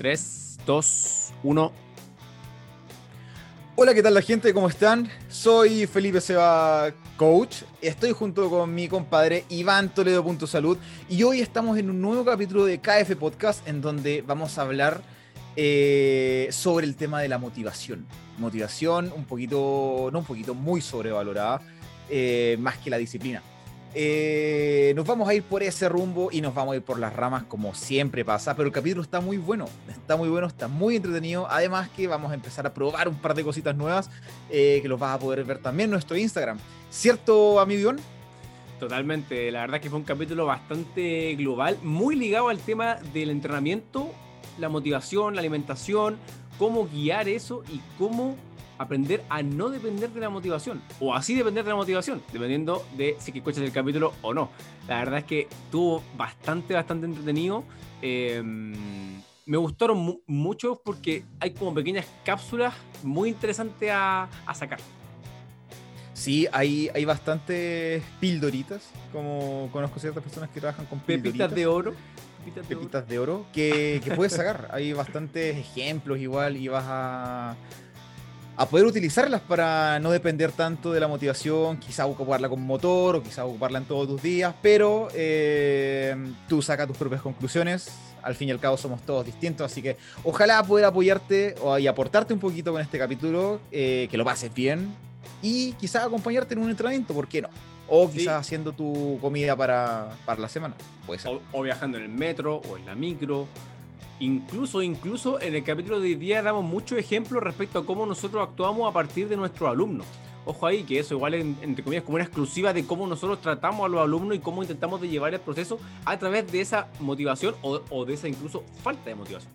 3, 2, 1. Hola, ¿qué tal la gente? ¿Cómo están? Soy Felipe Seba, coach. Estoy junto con mi compadre Iván Toledo Salud y hoy estamos en un nuevo capítulo de KF Podcast en donde vamos a hablar eh, sobre el tema de la motivación. Motivación un poquito, no un poquito, muy sobrevalorada, eh, más que la disciplina. Eh, nos vamos a ir por ese rumbo y nos vamos a ir por las ramas como siempre pasa, pero el capítulo está muy bueno, está muy bueno, está muy entretenido, además que vamos a empezar a probar un par de cositas nuevas eh, que los vas a poder ver también en nuestro Instagram. ¿Cierto, amigo Totalmente, la verdad que fue un capítulo bastante global, muy ligado al tema del entrenamiento, la motivación, la alimentación, cómo guiar eso y cómo aprender a no depender de la motivación, o así depender de la motivación, dependiendo de si escuchas el capítulo o no. La verdad es que estuvo bastante, bastante entretenido. Em, me gustaron mucho porque hay como pequeñas cápsulas muy interesantes a, sacar. Sí, hay, hay bastantes pildoritas, como conozco ciertas personas que trabajan con pepitas de oro. Pepitas, de, oro, que, que puedes sacar. hay bastantes ejemplos igual y vas a a poder utilizarlas para no depender tanto de la motivación, quizá ocuparla con motor o quizá ocuparla en todos tus días, pero eh, tú sacas tus propias conclusiones. Al fin y al cabo somos todos distintos, así que ojalá poder apoyarte o, y aportarte un poquito con este capítulo, eh, que lo pases bien y quizás acompañarte en un entrenamiento, ¿por qué no? O quizás haciendo tu comida para, para la semana. Puede ser. o viajando en el metro o en la micro Incluso, incluso en el capítulo de hoy día damos muchos ejemplos respecto a cómo nosotros actuamos a partir de nuestros alumnos. Ojo ahí, que eso igual, entre comillas, como una exclusiva de cómo nosotros tratamos a los alumnos y cómo intentamos de llevar el proceso a través de esa motivación o, de esa incluso falta de motivación.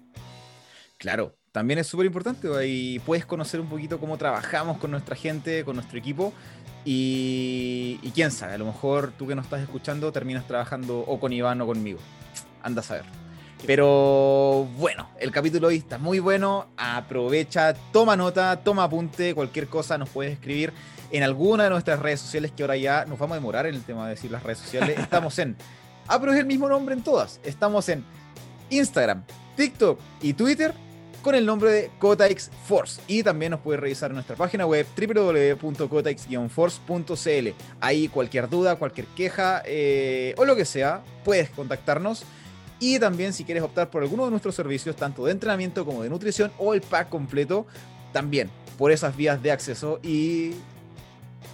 Claro, también es súper importante y puedes conocer un poquito cómo trabajamos con nuestra gente, con nuestro equipo y, y quién sabe, a lo mejor tú que nos estás escuchando terminas trabajando o con Iván o conmigo. Anda a saber. Pero bueno, el capítulo hoy está muy bueno. Aprovecha, toma nota, toma apunte, cualquier cosa nos puedes escribir en alguna de nuestras redes sociales que ahora ya nos vamos a demorar en el tema de decir las redes sociales. Estamos en, ah, pero es el mismo nombre en todas. Estamos en Instagram, TikTok y Twitter con el nombre de Cotaix Force. Y también nos puedes revisar en nuestra página web www.cotaix-force.cl. Ahí cualquier duda, cualquier queja eh, o lo que sea, puedes contactarnos y también si quieres optar por alguno de nuestros servicios, tanto de entrenamiento como de nutrición o el pack completo, también por esas vías de acceso. Y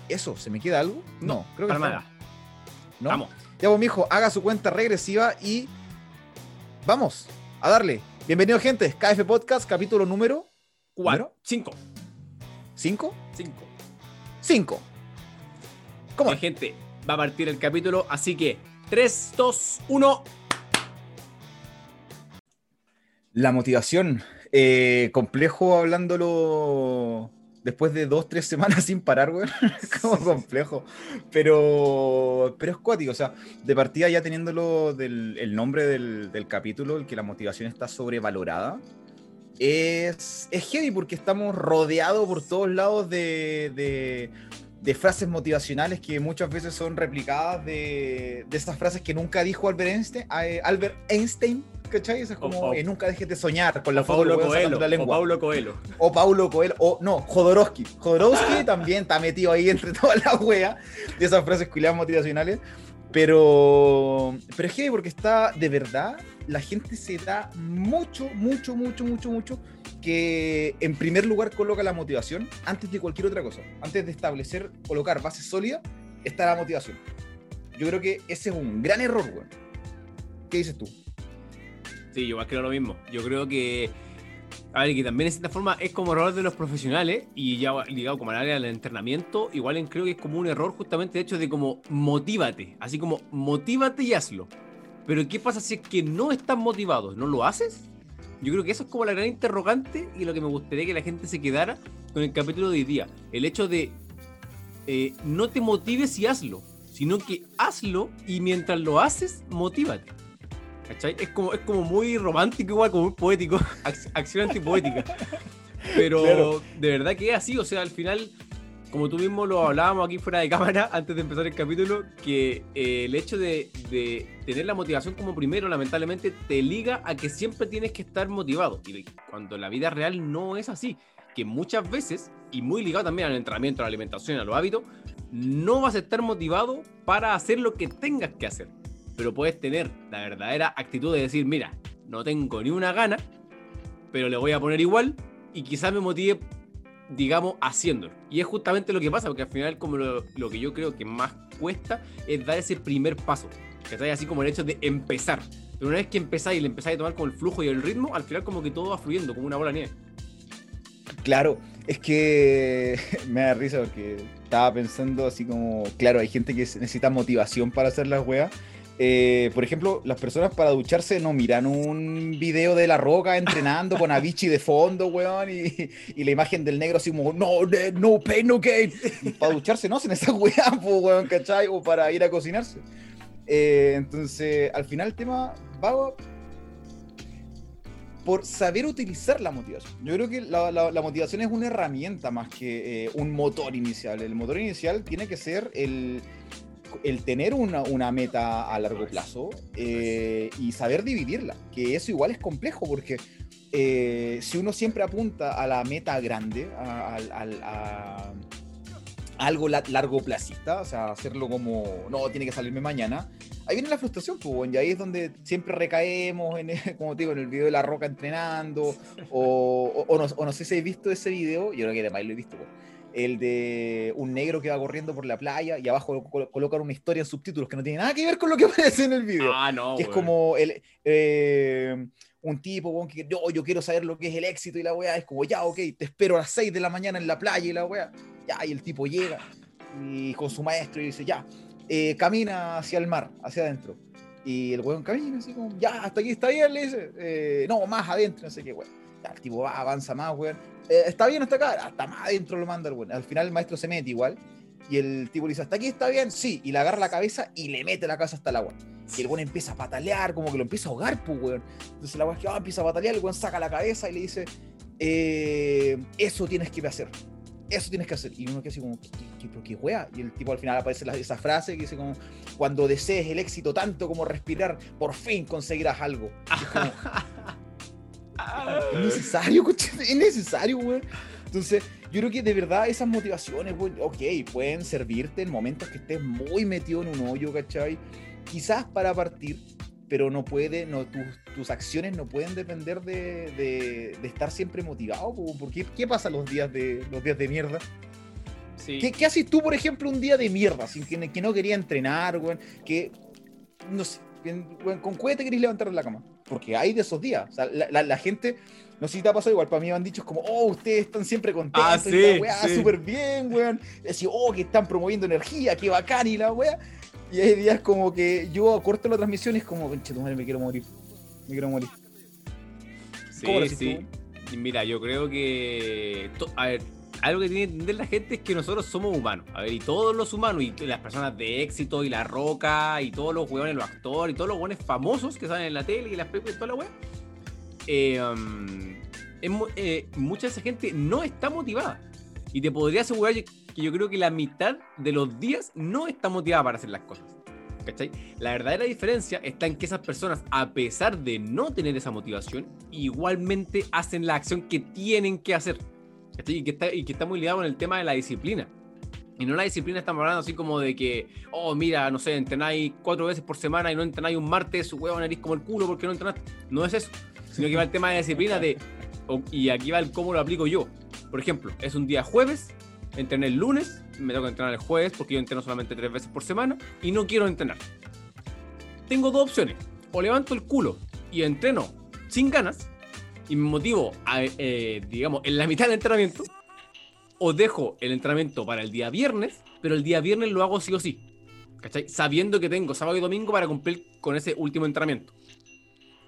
eso, ¿se me queda algo? No, creo que nada. ¿No? Vamos. Ya vos, mijo, haga su cuenta regresiva y vamos a darle. Bienvenido, gente. KF Podcast, capítulo número 4. 5. ¿Cinco? 5. 5. ¿Cómo? gente, va a partir el capítulo, así que 3, 2, 1. La motivación, eh, complejo hablándolo después de dos, tres semanas sin parar, güey. como complejo. Pero, pero es cuático, o sea, de partida ya teniéndolo del el nombre del, capítulo, el que la motivación está sobrevalorada. Es, es heavy porque estamos rodeados por todos lados de, de, frases motivacionales que muchas veces son replicadas de, de esas frases que nunca dijo Albert Einstein, eh, Albert Einstein ¿cachai? es como, eh, nunca dejes de soñar con la Paulo Coelho, la lengua. O Paulo Coelho. O Paulo Coelho, o no, Jodorowsky. Jodorowsky también está metido ahí entre todas las weas de esas frases culiadas motivacionales. Pero, pero es que porque está, de verdad, la gente se da mucho, mucho, mucho, mucho, mucho que en primer lugar coloca la motivación antes de cualquier otra cosa. Antes de establecer, colocar bases sólidas, está la motivación. Yo creo que ese es un gran error, weón. ¿Qué dices tú? Sí, yo más creo lo mismo. Yo creo que. A ver, que también de cierta forma es como error de los profesionales y ya ligado como al área del entrenamiento, igual creo que es como un error justamente de hecho de como motívate, así como motívate y hazlo. Pero ¿qué pasa si es que no estás motivado? ¿No lo haces? Yo creo que eso es como la gran interrogante y lo que me gustaría que la gente se quedara con el capítulo de hoy día. El hecho de eh, no te motives y hazlo, sino que hazlo y mientras lo haces, motívate. Es como, es como muy romántico, igual, como muy poético, acción antipoética. Pero de verdad que es así, o sea, al final como tú mismo lo hablábamos aquí fuera de cámara antes de empezar el capítulo, que eh, el hecho de, tener la motivación como primero, lamentablemente, te liga a que siempre tienes que estar motivado. Y cuando la vida real no es así, que muchas veces, y muy ligado también al entrenamiento, a la alimentación, a los hábitos, no vas a estar motivado para hacer lo que tengas que hacer. Pero puedes tener la verdadera actitud de decir, mira, no tengo ni una gana, pero le voy a poner igual y quizás me motive digamos, haciéndolo. Y es justamente lo que pasa, porque al final como lo, que yo creo que más cuesta es dar ese primer paso. Que está así como el hecho de empezar. Pero una vez que empezáis y le empezáis a tomar con el flujo y el ritmo, al final como que todo va fluyendo, como una bola de nieve. Claro, es que me da risa porque estaba pensando así como, claro, hay gente que necesita motivación para hacer las weas eh, por ejemplo, las personas para ducharse no miran un video de La Roca entrenando con Avicii de fondo, weón, y, la imagen del negro así como, no, no pain, no gain. para ducharse no hacen esa weá, weón, ¿cachai? O para ir a cocinarse. Eh, entonces, al final el tema va por saber utilizar la motivación. Yo creo que la, motivación es una herramienta más que eh, un motor inicial. El motor inicial tiene que ser el el tener una, meta a largo plazo eh, y saber dividirla, que eso igual es complejo porque eh, si uno siempre apunta a la meta grande, a, algo largo placista, o sea, hacerlo como, no, tiene que salirme mañana, ahí viene la frustración, pues, y ahí es donde siempre recaemos, en, como te digo, en el video de La Roca entrenando, o, no, sé si habéis visto ese video, yo creo que además lo he visto, pues el de un negro que va corriendo por la playa y abajo colocan una historia en subtítulos que no tiene nada que ver con lo que aparece en el video. Ah, no. Que es como el, eh, un tipo que yo, yo quiero saber lo que es el éxito y la weá es como, ya, ok, te espero a las 6 de la mañana en la playa y la weá. Ya, y el tipo llega y con su maestro y dice, ya, eh, camina hacia el mar, hacia adentro. Y el weón camina así como, ya, hasta aquí está bien, le dice, eh, no, más adentro, no sé qué, weón. Tipo va, avanza más, weón eh, está bien hasta acá, hasta más adentro lo manda el bueno. Al final el maestro se mete igual. Y el tipo le dice, ¿hasta aquí está bien? Sí. Y le agarra la cabeza y le mete la cabeza hasta el agua. Y el weón empieza a patalear, como que lo empieza a ahogar, pues, weón. Entonces la weón que empieza a patalear, el weón saca la cabeza y le dice, eh, eso tienes que hacer. Eso tienes que hacer. Y uno que así como, ¿qué, qué, qué, wea? Y el tipo al final aparece esa frase que dice como, cuando desees el éxito tanto como respirar, por fin conseguirás algo. Es necesario, es necesario, güey. Entonces, yo creo que de verdad esas motivaciones, güey, ok, pueden servirte en momentos que estés muy metido en un hoyo, ¿cachai? Quizás para partir, pero no puede, no, tus, acciones no pueden depender de, de, estar siempre motivado, porque ¿qué pasa los días de, los días de mierda? Sí. ¿Qué, ¿Qué, haces tú, por ejemplo, un día de mierda, sin que, que no quería entrenar, güey? Que, no sé, ¿con qué te querés levantar de la cama? Porque hay de esos días. O sea, la, gente, no sé si te ha pasado igual, para mí me han dicho como, oh, ustedes están siempre contentos, ah, sí, y la weá, súper bien, weón. Decir, oh, que están promoviendo energía, qué bacán, y la weá. Y hay días como que yo corto la transmisión y es como, pinche tu madre, me quiero morir. Me quiero morir. Sí, sí. Mira, yo creo que. A ver, algo que tiene que entender la gente es que nosotros somos humanos. A ver, y todos los humanos, y las personas de éxito, y la roca, y todos los huevones, los actores, y todos los huevones famosos que salen en la tele y las películas y toda la wea. Eh, um, eh, mucha de esa gente no está motivada. Y te podría asegurar que yo creo que la mitad de los días no está motivada para hacer las cosas. ¿Cachai? La verdadera diferencia está en que esas personas, a pesar de no tener esa motivación, igualmente hacen la acción que tienen que hacer. Y que, está, y que está muy ligado con el tema de la disciplina. Y no la disciplina estamos hablando así como de que, oh, mira, no sé, entrenáis cuatro veces por semana y no entrenáis un martes, su huevo nariz como el culo porque no entrenáis. No es eso. Sino que va el tema de la disciplina de, y aquí va el cómo lo aplico yo. Por ejemplo, es un día jueves, entrené el lunes, me tengo que entrenar el jueves porque yo entreno solamente tres veces por semana y no quiero entrenar. Tengo dos opciones. O levanto el culo y entreno sin ganas, y me motivo, a, eh, digamos, en la mitad del entrenamiento, o dejo el entrenamiento para el día viernes, pero el día viernes lo hago sí o sí. ¿Cachai? Sabiendo que tengo sábado y domingo para cumplir con ese último entrenamiento.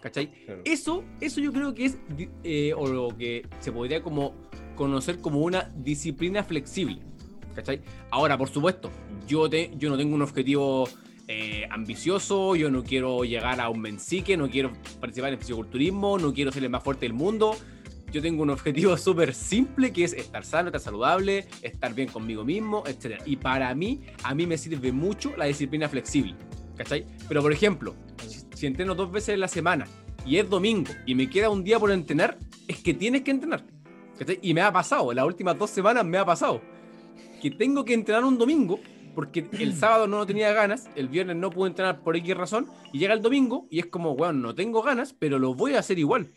¿Cachai? Eso, eso yo creo que es, eh, o lo que se podría como conocer como una disciplina flexible. ¿Cachai? Ahora, por supuesto, yo, te, yo no tengo un objetivo eh, ambicioso, yo no quiero llegar a un mensique, no quiero participar en fisiculturismo, no quiero ser el más fuerte del mundo. yo tengo un objetivo súper simple que es estar sano, estar saludable, estar bien conmigo mismo, etc. Y para mí, a mí me sirve mucho la disciplina flexible. ¿Cachai? Pero por ejemplo, si entreno dos veces en la semana y es domingo y me queda un día por entrenar, es que tienes que entrenar. ¿cachai? Y me ha pasado, las últimas dos semanas me ha pasado que tengo que entrenar un domingo porque el sábado no tenía ganas, el viernes no pude entrenar por X razón, y llega el domingo y es como, bueno, no tengo ganas, pero lo voy a hacer igual.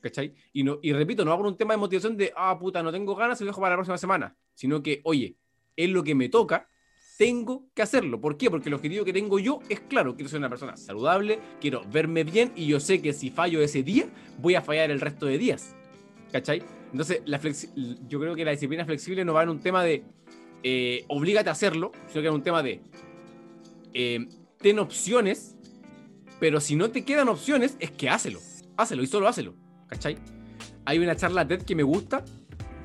¿Cachai? Y, no, y repito, no hago un tema de motivación de, ah, puta, no tengo ganas, lo dejo para la próxima semana, sino que, oye, es lo que me toca, tengo que hacerlo. ¿Por qué? Porque el objetivo que tengo yo es claro, quiero ser una persona saludable, quiero verme bien y yo sé que si fallo ese día, voy a fallar el resto de días. ¿Cachai? Entonces, la yo creo que la disciplina flexible no va en un tema de eh, oblígate a hacerlo, sino que es un tema de eh, ten opciones, pero si no te quedan opciones, es que hácelo, hácelo y solo hácelo, ¿cachai? Hay una charla TED que me gusta,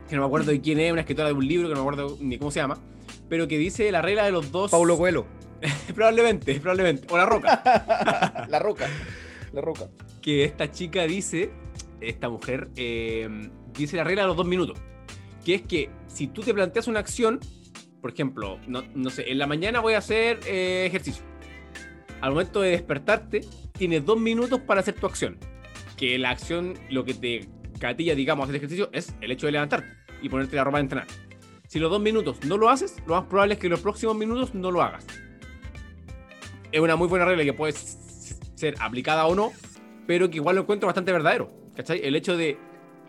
que no me acuerdo de quién es, una escritora de un libro que no me acuerdo ni cómo se llama, pero que dice la regla de los dos. Paulo Coelho. probablemente, probablemente. O la roca. la roca. La roca. Que esta chica dice, esta mujer, eh, dice la regla de los dos minutos. Que es que si tú te planteas una acción, por ejemplo, no, no sé, en la mañana voy a hacer eh, ejercicio. Al momento de despertarte, tienes dos minutos para hacer tu acción. Que la acción, lo que te catilla, digamos, hacer ejercicio es el hecho de levantarte y ponerte la ropa de entrenar. Si los dos minutos no lo haces, lo más probable es que los próximos minutos no lo hagas. Es una muy buena regla que puede ser aplicada o no, pero que igual lo encuentro bastante verdadero. ¿Cachai? El hecho de,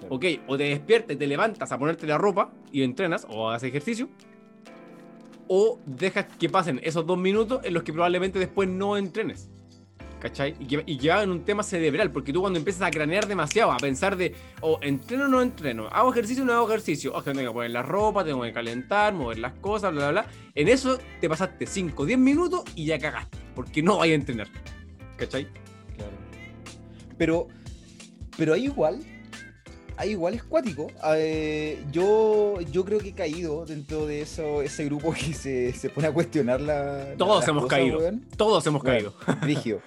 ok, o te despiertas, te levantas a ponerte la ropa y entrenas o haces ejercicio, o dejas que pasen esos dos minutos en los que probablemente después no entrenes. ¿Cachai? Y que, y en un tema cerebral, porque tú cuando empiezas a cranear demasiado, a pensar de, o oh, entreno o no entreno, hago ejercicio o no hago ejercicio, o oh, tengo que poner la ropa, tengo que calentar, mover las cosas, bla, bla, bla. En eso te pasaste 5 o 10 minutos y ya cagaste, porque no vayas a entrenar. ¿Cachai? Claro. Pero, pero hay igual igual es cuático. Eh, yo, yo creo que he caído dentro de eso, ese grupo que se, se pone a cuestionar la. Todos hemos caído. Todos hemos caído. Rígido.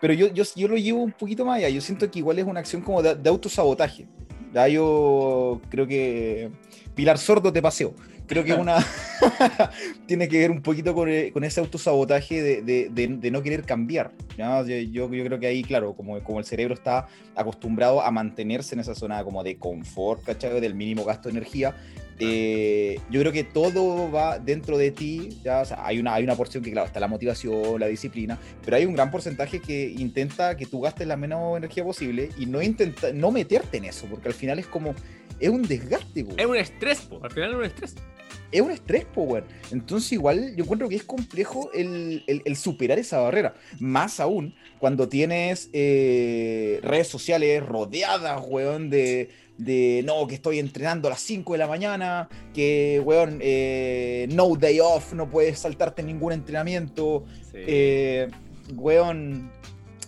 Pero yo, yo, yo, lo llevo un poquito más allá. Yo siento que igual es una acción como de, autosabotaje. Ya yo creo que Pilar Sordo te paseo creo que una tiene que ver un poquito con, eh, con ese autosabotaje de, de, de, no querer cambiar. Yo, yo, creo que ahí, claro, como, como el cerebro está acostumbrado a mantenerse en esa zona como de confort, ¿cachai? Del mínimo gasto de energía. Eh, yo creo que todo va dentro de ti, ¿ya? O sea, hay, una, hay una porción que, claro, está la motivación, la disciplina, pero hay un gran porcentaje que intenta que tú gastes la menos energía posible y no, intenta, no meterte en eso, porque al final es como, es un desgaste, güey. Es un estrés, po. al final es un estrés es un estrés, Power. Entonces, igual yo encuentro que es complejo el, superar esa barrera. Más aún cuando tienes eh, redes sociales rodeadas, weón, de, de no, que estoy entrenando a las 5 de la mañana, que, weón, eh, no day off, no puedes saltarte ningún entrenamiento, eh, weón,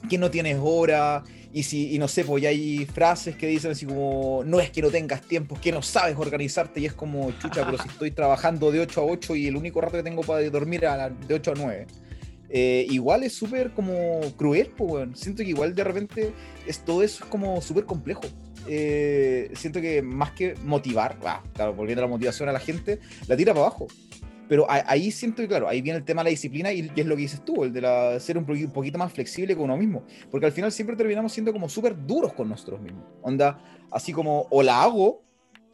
que no tienes hora, y si, y no sé, pues ya hay frases que dicen así como, no es que no tengas tiempo, es que no sabes organizarte, y es como, chucha, pero si estoy trabajando de 8 a 8 y el único rato que tengo para dormir es de 8 a 9. Eh, igual es súper como cruel, pues, bueno. siento que igual de repente es, todo eso es como súper complejo. Eh, siento que más que motivar, claro, volviendo a la motivación a la gente, la tira para abajo. Pero ahí siento que, claro, ahí viene el tema de la disciplina y, es lo que dices tú, el de la, ser un poquito más flexible con uno mismo. Porque al final siempre terminamos siendo como súper duros con nosotros mismos. Onda, así como, o la hago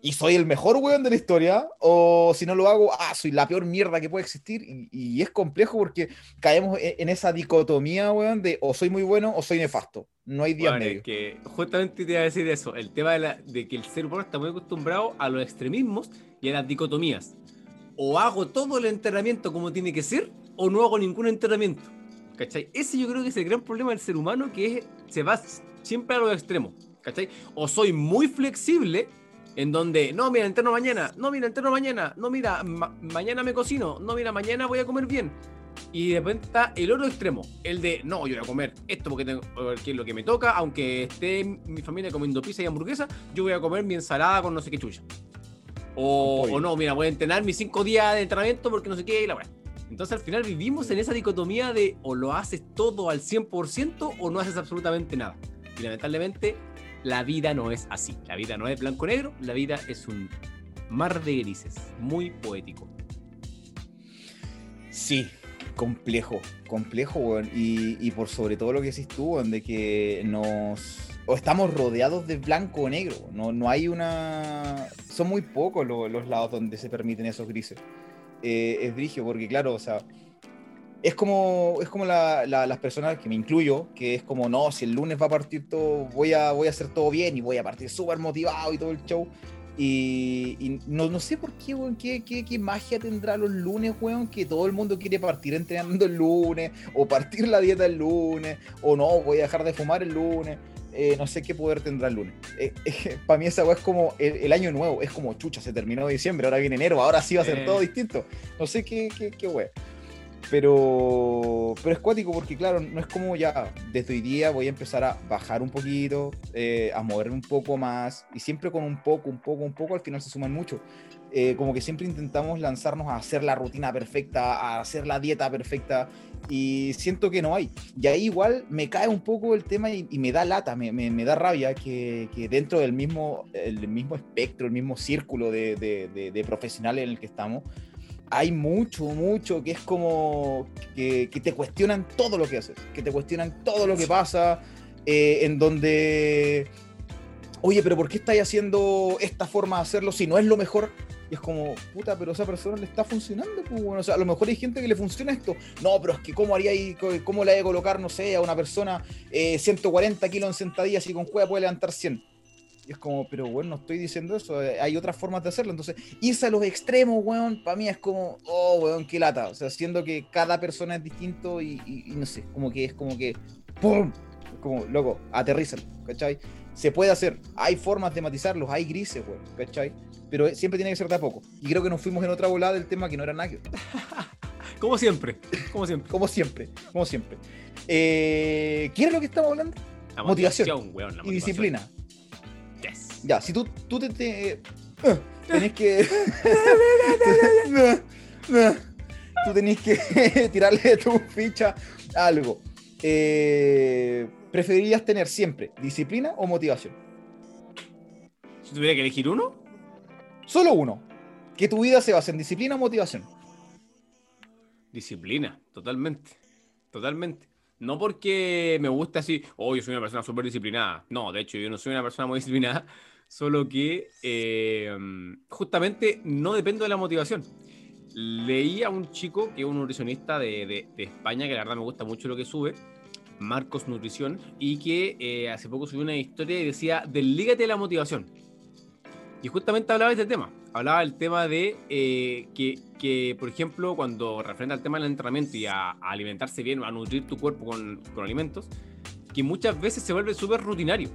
y soy el mejor weón de la historia, o si no lo hago, ah, soy la peor mierda que puede existir. Y, es complejo porque caemos e, en, esa dicotomía, weón, de o soy muy bueno o soy nefasto. No hay día medio. que justamente te iba a decir eso, el tema de, la, de que el ser humano está muy acostumbrado a los extremismos y a las dicotomías o hago todo el entrenamiento como tiene que ser, o no hago ningún entrenamiento. ¿Cachai? Ese yo creo que es el gran problema del ser humano, que es, se va siempre a los extremos. ¿Cachai? O soy muy flexible, en donde, no, mira, entreno mañana, no, mira, entreno mañana, no, mira, mañana me cocino, no, mira, mañana voy a comer bien. Y de repente está el otro extremo, el de, no, yo voy a comer esto porque, tengo, porque es lo que me toca, aunque esté mi familia comiendo pizza y hamburguesa, yo voy a comer mi ensalada con no sé qué chucha. O, no, mira, voy a entrenar mis cinco días de entrenamiento porque no sé qué, y la Entonces al final vivimos en esa dicotomía de o lo haces todo al 100% o no haces absolutamente nada. Y lamentablemente la vida no es así. La vida no es blanco-negro, la vida es un mar de grises, muy poético. Sí, complejo, complejo, weón. Y, y, por sobre todo lo que decís tú, weón, de que nos. O estamos rodeados de blanco o negro. No, no hay una. Son muy pocos los, lados donde se permiten esos grises. Eh, es brigio, porque claro, o sea. Es como, es como la, la, las personas que me incluyo, que es como, no, si el lunes va a partir todo, voy a, voy a hacer todo bien y voy a partir súper motivado y todo el show. Y, y no, no, sé por qué, weón, qué, qué, qué, magia tendrá los lunes, weón, que todo el mundo quiere partir entrenando el lunes, o partir la dieta el lunes, o no, voy a dejar de fumar el lunes. Eh, no sé qué poder tendrá el lunes. Eh, eh, para mí esa weá es como el, el, año nuevo, es como chucha, se terminó diciembre, ahora viene enero, ahora sí va a ser todo distinto. No sé qué, qué, qué weá. Pero, pero es cuático porque, claro, no es como ya desde hoy día voy a empezar a bajar un poquito, eh, a moverme un poco más, y siempre con un poco, un poco, un poco, al final se suman mucho. Eh, como que siempre intentamos lanzarnos a hacer la rutina perfecta, a hacer la dieta perfecta, y siento que no hay. Y ahí igual me cae un poco el tema y, me da lata, me, me, da rabia que, que, dentro del mismo, el mismo espectro, el mismo círculo de, de profesionales en el que estamos, hay mucho, mucho que es como que, te cuestionan todo lo que haces, que te cuestionan todo lo que pasa, eh, en donde, oye, pero ¿por qué estáis haciendo esta forma de hacerlo si no es lo mejor? Y es como, puta, pero esa persona le está funcionando, pues, bueno, o sea, a lo mejor hay gente que le funciona esto. No, pero es que ¿cómo haría ahí, cómo le hay de colocar, no sé, a una persona eh, 140 kilos en sentadillas y con cueva puede levantar 100? Y es como, pero bueno, no estoy diciendo eso, eh, hay otras formas de hacerlo. Entonces, irse a los extremos, weón, para mí es como, oh, weón, qué lata. O sea, siendo que cada persona es distinto y, y, y no sé, como que es como que, ¡pum! Como, loco, aterrizan, ¿cachai? Se puede hacer, hay formas de matizarlos, hay grises, weón, ¿cachai? Pero siempre tiene que ser de a poco. Y creo que nos fuimos en otra volada del tema que no era nada. como siempre, como siempre. como siempre, como siempre. Eh, ¿Qué es lo que estamos hablando? La motivación, motivación weón, la y motivación. disciplina. Ya, si tú, tú te, te uh, tenés que. tú tenés que tirarle tu ficha a algo. Eh, ¿Preferirías tener siempre disciplina o motivación? Si tuviera que elegir uno, Solo uno. Que tu vida se base en disciplina o motivación. disciplina, totalmente. Totalmente. No porque me guste así, oh, yo soy una persona súper disciplinada. No, de hecho, yo no soy una persona muy disciplinada, solo que eh, justamente no dependo de la motivación. Leí a un chico que es un nutricionista de, de, España, que la verdad me gusta mucho lo que sube, Marcos Nutrición, y que eh, hace poco subió una historia y decía, deslígate de la motivación. Y justamente hablaba de este tema. Hablaba del tema de eh, que, que, por ejemplo, cuando referente al tema del entrenamiento y a, a alimentarse bien, a nutrir tu cuerpo con, con alimentos, que muchas veces se vuelve súper rutinario.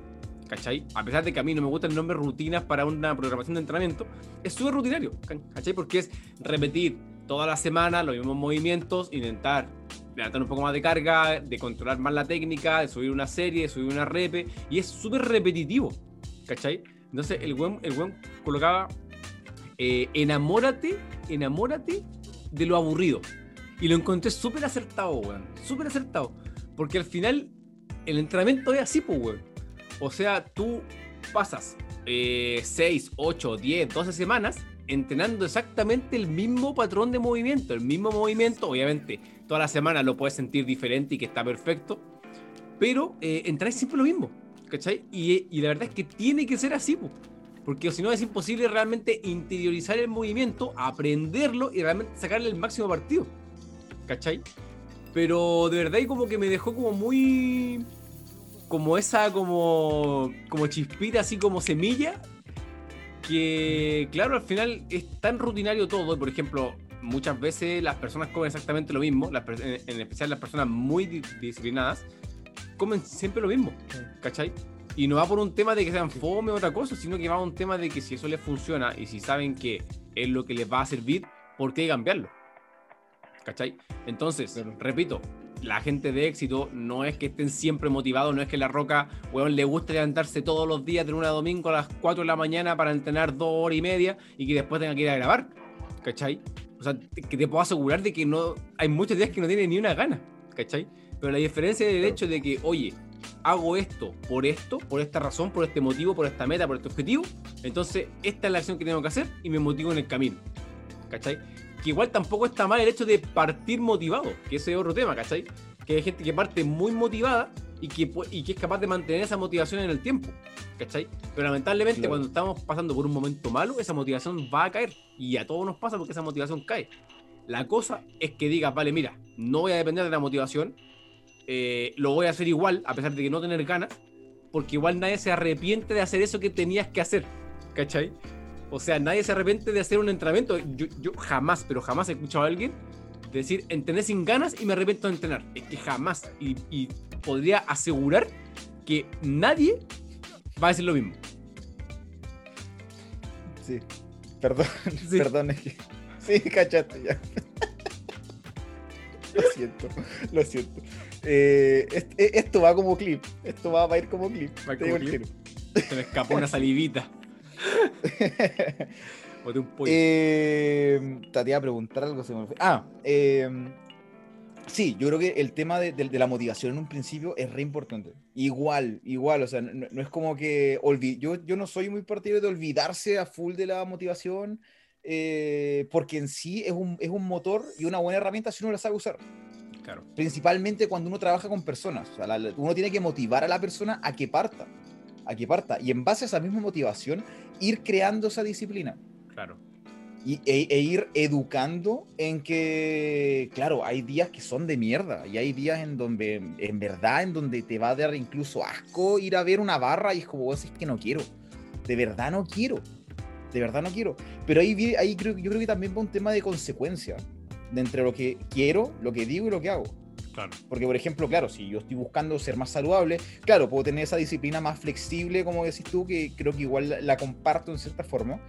¿Cachai? A pesar de que a mí no me gusta el nombre rutinas para una programación de entrenamiento, es súper rutinario. ¿Cachai? Porque es repetir toda la semana los mismos movimientos, intentar levantar un poco más de carga, de controlar más la técnica, de subir una serie, de subir una repe, y es súper repetitivo. ¿Cachai? Entonces el buen, el buen colocaba, eh, enamórate, enamórate de lo aburrido. Y lo encontré súper acertado, weón. Súper acertado. Porque al final el entrenamiento es así, pues, weón. O sea, tú pasas 6, 8, 10, 12 semanas entrenando exactamente el mismo patrón de movimiento, el mismo movimiento, obviamente toda la semana lo puedes sentir diferente y que está perfecto, pero eh, siempre lo mismo. ¿cachai? Y, la verdad es que tiene que ser así, po, porque si no es imposible realmente interiorizar el movimiento, aprenderlo y realmente sacarle el máximo partido, ¿cachai? Pero de verdad y como que me dejó como muy... como esa como, como chispita, así como semilla, que claro, al final es tan rutinario todo, por ejemplo, muchas veces las personas comen exactamente lo mismo, las, en especial las personas muy disciplinadas, comen siempre lo mismo, ¿cachai? Y no va por un tema de que sean fome o otra cosa, sino que va por un tema de que si eso les funciona y si saben que es lo que les va a servir, ¿por qué cambiarlo? ¿Cachai? Entonces, repito, la gente de éxito no es que estén siempre motivados, no es que la roca, weón, le guste levantarse todos los días de una a domingo a las 4 de la mañana para entrenar dos horas y media y que después tenga que ir a grabar, ¿cachai? O sea, que te puedo asegurar de que no hay muchos días que no tiene ni una gana, ¿cachai? Pero la diferencia es el hecho de que, oye, hago esto por esto, por esta razón, por este motivo, por esta meta, por este objetivo, entonces esta es la acción que tengo que hacer y me motivo en el camino. ¿Cachai? Que igual tampoco está mal el hecho de partir motivado, que ese es otro tema, ¿cachai? Que hay gente que parte muy motivada y que, y que es capaz de mantener esa motivación en el tiempo, ¿cachai? Pero lamentablemente cuando estamos pasando por un momento malo, esa motivación va a caer y a todos nos pasa porque esa motivación cae. La cosa es que digas, vale, mira, no voy a depender de la motivación, eh, lo voy a hacer igual, a pesar de que no tener ganas, porque igual nadie se arrepiente de hacer eso que tenías que hacer, ¿cachai? O sea, nadie se arrepiente de hacer un entrenamiento. Yo, jamás, pero jamás he escuchado a alguien decir, entrené sin ganas y me arrepiento de entrenar. Es que jamás. Y, podría asegurar que nadie va a decir lo mismo. Sí, perdón, perdón, es que... Sí, cachaste ya. lo siento, lo siento. Eh, esto va como clip. Esto va, a ir como clip. Se me escapó una salivita. o de un pollo. Eh, te iba a preguntar algo. Ah, em, sí, yo creo que el tema de, la motivación en un principio es re importante. Igual, igual, o sea, no, es como que yo, yo no soy muy partidario de olvidarse a full de la motivación, porque en sí es un, es un motor y una buena herramienta si uno la sabe usar. Principalmente cuando uno trabaja con personas. uno tiene que motivar a la persona a que parta. A que parta. Y en base a esa misma motivación, ir creando esa disciplina. Claro. Y, e, e, ir educando en que, claro, hay días que son de mierda y hay días en donde, en verdad, en donde te va a dar incluso asco ir a ver una barra y es como vos es que no quiero. De verdad no quiero. De verdad no quiero. Pero ahí, ahí creo, yo creo que también va un tema de consecuencia de entre lo que quiero, lo que digo y lo que hago. Claro. Porque, por ejemplo, claro, si yo estoy buscando ser más saludable, claro, puedo tener esa disciplina más flexible, como decís tú, que creo que igual la, comparto en cierta forma.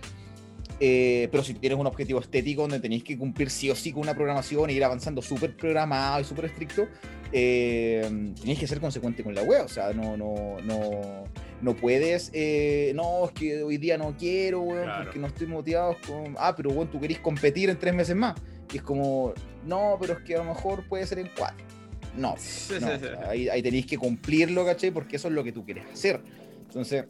Eh, pero si tienes un objetivo estético donde tenéis que cumplir sí o sí con una programación e ir avanzando súper programado y súper estricto, eh, tenéis que ser consecuente con la web. O sea, no, no, no, no puedes, eh, no, es que hoy día no quiero, weón, porque no estoy motivado con. Ah, pero bueno, tú querés competir en tres meses más. Y es como, no, pero es que a lo mejor puede ser en cuatro. No, ahí, tenéis que cumplirlo, ¿cachai? Porque eso es lo que tú quieres hacer. Entonces,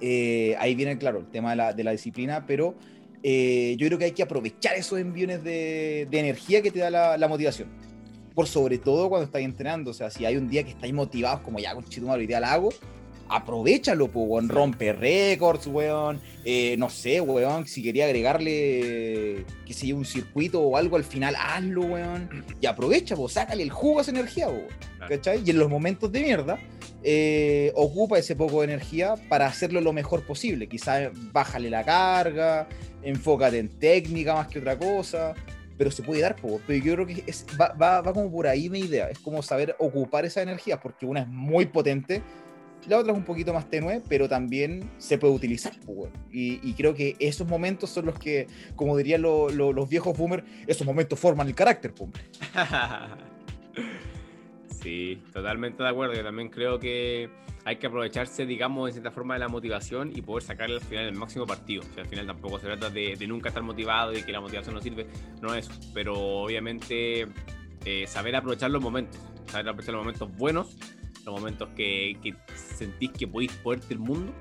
eh, ahí viene, claro, el tema de la, disciplina, pero eh, yo creo que hay que aprovechar esos enviones de, energía que te da la, motivación. Por sobre todo cuando estáis entrenando. O sea, si hay un día que estáis motivados, como ya con Chitumaro, hoy día la hago, aprovechalo, pues, weón. Rompe récords, weón. Eh, no sé, weón. Si quería agregarle, que sé un circuito o algo al final, hazlo, weón. Y aprovecha, pues, sácale el jugo a esa energía, weón. ¿Cachai? Y en los momentos de mierda, eh, ocupa ese poco de energía para hacerlo lo mejor posible. Quizás bájale la carga, enfócate en técnica más que otra cosa. Pero se puede dar, poco. pero yo creo que va, va, va como por ahí mi idea. Es como saber ocupar esa energía, porque una es muy potente la otra es un poquito más tenue, pero también se puede utilizar. Pues, y, creo que esos momentos son los que, como dirían los viejos boomers, esos momentos forman el carácter. Pues. sí, totalmente de acuerdo. Yo también creo que hay que aprovecharse, digamos, de cierta forma de la motivación y poder sacarle al final el máximo partido. O sea, al final tampoco se trata de, nunca estar motivado y que la motivación no sirve, no es eso. Pero obviamente eh, saber aprovechar los momentos, saber aprovechar los momentos buenos los momentos que, sentís que podéis poderte el mundo,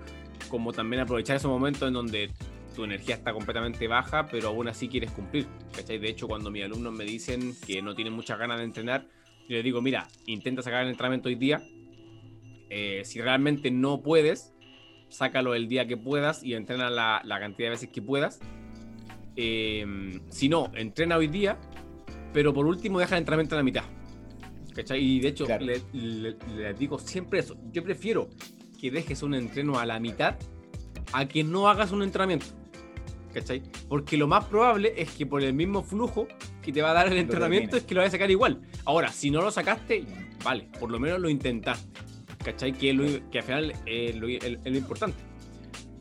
como también aprovechar esos momentos en donde tu energía está completamente baja, pero aún así quieres cumplir. ¿cachai? De hecho, cuando mis alumnos me dicen que no tienen muchas ganas de entrenar, yo les digo, mira, intenta sacar el entrenamiento hoy día. Eh, si realmente no puedes, sácalo el día que puedas y entrena la, cantidad de veces que puedas. Eh, si no, entrena hoy día, pero por último deja el entrenamiento en la mitad. Y de hecho, le, digo siempre eso. Yo prefiero que dejes un entreno a la mitad a que no hagas un entrenamiento. ¿Cachai? Porque lo más probable es que por el mismo flujo que te va a dar el entrenamiento es que lo vayas a sacar igual. Ahora, si no lo sacaste, vale, por lo menos lo intentaste. ¿Cachai? Que, que al final es lo, importante.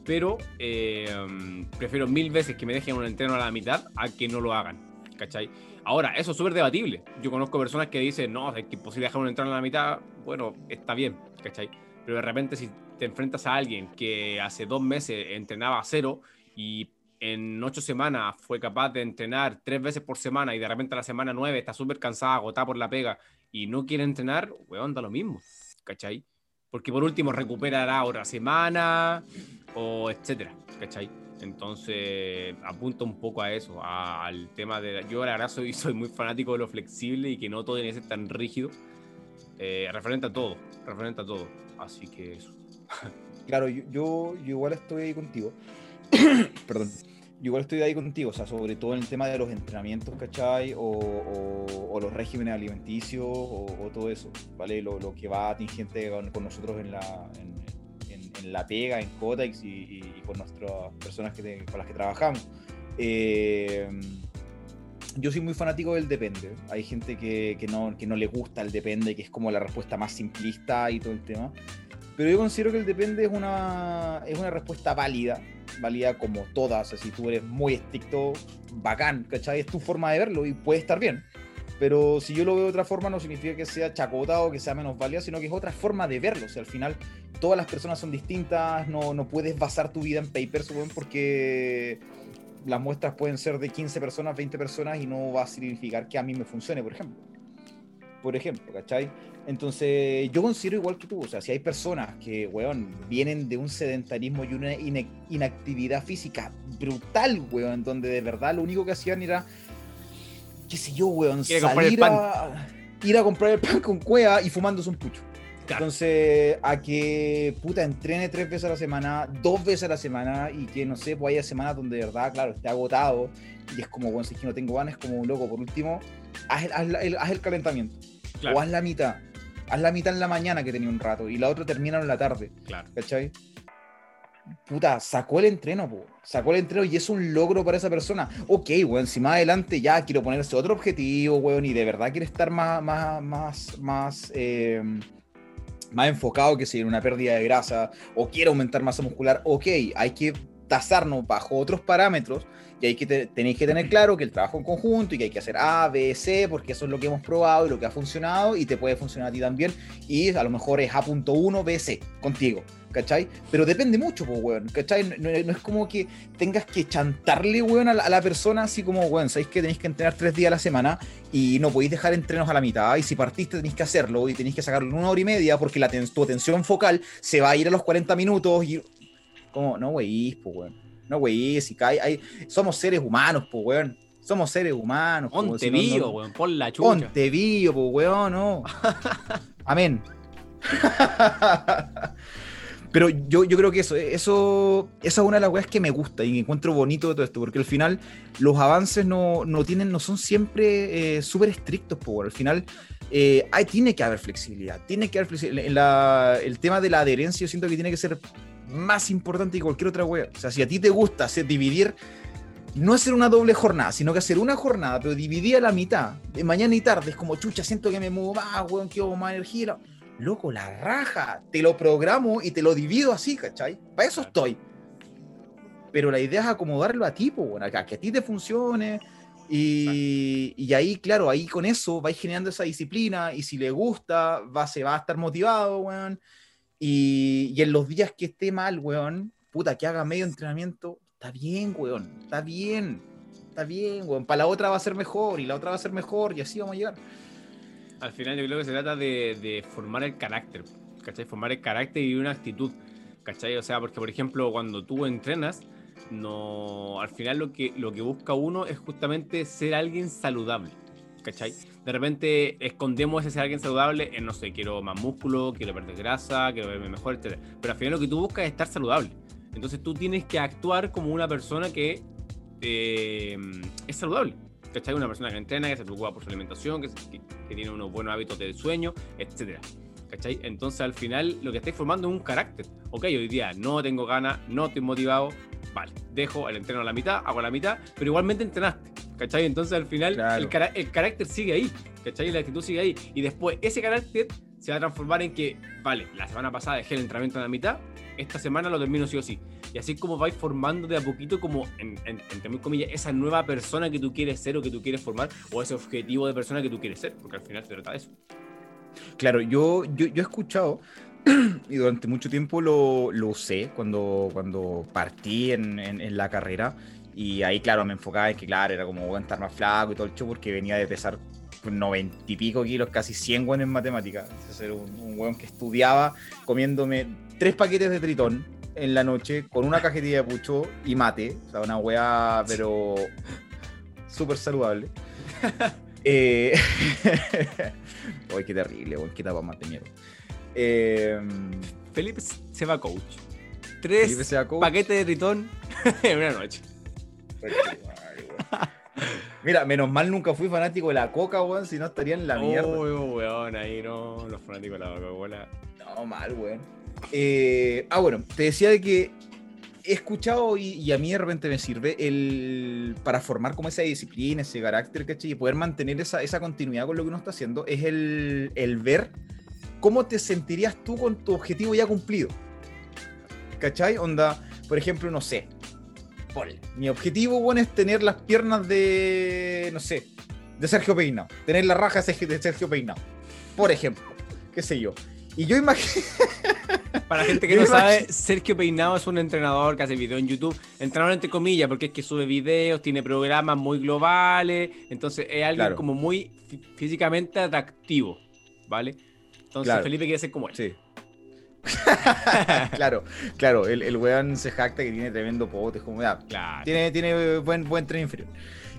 Pero eh, prefiero mil veces que me dejen un entreno a la mitad a que no lo hagan. ¿Cachai? Ahora, eso es súper debatible. Yo conozco personas que dicen, no, es imposible dejar un entrar a la mitad. Bueno, está bien, ¿cachai? Pero de repente si te enfrentas a alguien que hace dos meses entrenaba a cero y en ocho semanas fue capaz de entrenar tres veces por semana y de repente a la semana nueve está súper cansada, agotada por la pega y no quiere entrenar, weón, da lo mismo. ¿cachai? Porque por último recuperará otra semana o etcétera, ¿cachai? Entonces apunta un poco a eso, al tema de... Yo la verdad soy, soy muy fanático de lo flexible y que no todo tiene que ser tan rígido. Eh, referente a todo, referente a todo. Así que eso. Claro, yo, yo, igual estoy ahí contigo. Perdón. Yo igual estoy ahí contigo, o sea, sobre todo en el tema de los entrenamientos, ¿cachai? O, los regímenes alimenticios o, todo eso, ¿vale? Lo, lo que va tingente con, con nosotros en la, en, la pega, en Cotex y, con nuestras personas que con las que trabajamos. Eh, yo soy muy fanático del depende. Hay gente que, que, no, que no le gusta el depende, que es como la respuesta más simplista y todo el tema. Pero yo considero que el depende es una, es una respuesta válida, válida como todas. O sea, si tú eres muy estricto, bacán, ¿cachai? Es tu forma de verlo y puede estar bien. Pero si yo lo veo de otra forma, no significa que sea chacota o que sea menos válida, sino que es otra forma de verlo. O al final, todas las personas son distintas, no, no puedes basar tu vida en papers, porque las muestras pueden ser de 15 personas, 20 personas y no va a significar que a mí me funcione, por ejemplo. Por ejemplo, ¿cachai? Entonces, yo considero igual que tú, o sea, si hay personas que, weón, vienen de un sedentarismo y una inactividad física brutal, weón, donde de verdad lo único que hacían era, qué sé yo, weón, salir a ir a comprar el pan con cueva y fumándose un pucho. Entonces, a que puta entrene tres veces a la semana, dos veces a la semana y que no sé, pues haya semanas donde de verdad, claro, esté agotado y es como, bueno, si es que no tengo ganas, es como un loco. Por último, haz el, calentamiento o haz la mitad haz la mitad en la mañana que tenía un rato y la otra termina en la tarde. Claro. ¿Cachai? Puta, sacó el entreno, sacó el entreno y es un logro para esa persona. Ok, weón, si más adelante ya quiero ponerse otro objetivo, weón, y de verdad quiere estar más, más, más, más, eh, más enfocado que si en una pérdida de grasa o quiere aumentar masa muscular, ok, hay que tasarnos bajo otros parámetros y hay que tenéis que tener claro que el trabajo en conjunto y que hay que hacer A, B, C, porque eso es lo que hemos probado y lo que ha funcionado y te puede funcionar a ti también. Y a lo mejor es A.1, B, C contigo, ¿cachai? Pero depende mucho, pues, weón, ¿cachai? No, es como que tengas que chantarle, weón, a la, persona así como, weón, sabéis que tenéis que entrenar tres días a la semana y no podéis dejar entrenos a la mitad. Y si partiste tenéis que hacerlo y tenéis que sacarlo en una hora y media porque tu atención focal se va a ir a los 40 minutos y. Como, no, weís, pues, weón no, güey, si cae, hay, somos seres humanos, pues, weón. Somos seres humanos. Ponte vivo, weón, por la chucha. Ponte vivo, pues, weón, no. Amén. Pero yo, yo creo que eso, eso, esa es una de las weas que me gusta y que encuentro bonito de todo esto, porque al final los avances no, no tienen, no son siempre eh, súper estrictos, pues, al final eh, hay, tiene que haber flexibilidad, tiene que haber flexibilidad. el tema de la adherencia yo siento que tiene que ser más importante que cualquier otra wea. O sea, si a ti te gusta hacer dividir, no hacer una doble jornada, sino que hacer una jornada, pero dividir a la mitad, de mañana y tarde, es como chucha, siento que me muevo más, weón, que hago más energía. Loco, la raja, te lo programo y te lo divido así, ¿cachai? Para eso estoy. Pero la idea es acomodarlo a ti, pues, a que a ti te funcione. Y, y, ahí, claro, ahí con eso vais generando esa disciplina y si le gusta, va, se va a estar motivado, weón. Y, en los días que esté mal, weón, puta, que haga medio entrenamiento, está bien, weón, está bien, está bien, weón. Para la otra va a ser mejor y la otra va a ser mejor y así vamos a llegar. Al final yo creo que se trata de, formar el carácter, ¿cachai? Formar el carácter y una actitud, ¿cachai? O sea, porque por ejemplo cuando tú entrenas, no, al final lo que, lo que busca uno es justamente ser alguien saludable, ¿cachai? de repente escondemos ese ser alguien saludable en, no sé, quiero más músculo, quiero perder grasa, quiero verme mejor, etc. Pero al final lo que tú buscas es estar saludable. Entonces tú tienes que actuar como una persona que eh, es saludable. ¿Cachai? Una persona que entrena, que se preocupa por su alimentación, que, que, tiene unos buenos hábitos de sueño, etc. ¿Cachai? Entonces al final lo que estáis formando es un carácter. Ok, hoy día no tengo ganas, no estoy motivado, vale, dejo el entreno a la mitad, hago la mitad, pero igualmente entrenaste. ¿Cachai? Entonces al final el, carácter sigue ahí, ¿cachai? La actitud sigue ahí. Y después ese carácter se va a transformar en que, vale, la semana pasada dejé el entrenamiento en la mitad, esta semana lo termino sí o sí. Y así como vais formando de a poquito como, en, entre comillas, esa nueva persona que tú quieres ser o que tú quieres formar, o ese objetivo de persona que tú quieres ser, porque al final se trata de eso. Claro, yo, yo, yo he escuchado y durante mucho tiempo lo, lo usé cuando, cuando partí en, en, la carrera y ahí, claro, me enfocaba en que, claro, era como estar más flaco y todo el show porque venía de pesar 90 y pico kilos, casi 100 weón en matemáticas. Era un, un weón que estudiaba comiéndome tres paquetes de tritón en la noche con una cajetilla de pucho y mate. O sea, una weá, pero súper saludable. eh... Uy, qué terrible, weón, qué tapa más de miedo. Eh... Felipe se va coach. Tres paquetes de tritón en una noche. Mira, menos mal nunca fui fanático de la coca, weón, si no estaría en la mierda. Uy, weón, ahí no, los fanáticos de la Coca-Cola. No, mal, weón. Eh, ah, bueno, te decía de que he escuchado y, a mí de repente me sirve el para formar como esa disciplina, ese carácter, ¿cachai? Y poder mantener esa, esa continuidad con lo que uno está haciendo, es el, el ver cómo te sentirías tú con tu objetivo ya cumplido. ¿Cachai? Onda, por ejemplo, no sé, mi objetivo, bueno, es tener las piernas de, no sé, de Sergio Peinado. Tener la raja de Sergio Peinado. Por ejemplo. Qué sé yo. Y yo imagino... Para gente que no sabe, Sergio Peinado es un entrenador que hace videos en YouTube. Entrenador entre comillas, porque es que sube videos, tiene programas muy globales. Entonces es alguien como muy físicamente atractivo. ¿Vale? Entonces Felipe quiere ser como él. Sí. claro, claro, el, el weón se jacta que tiene tremendo pote, como ya, tiene, tiene buen, buen tren inferior.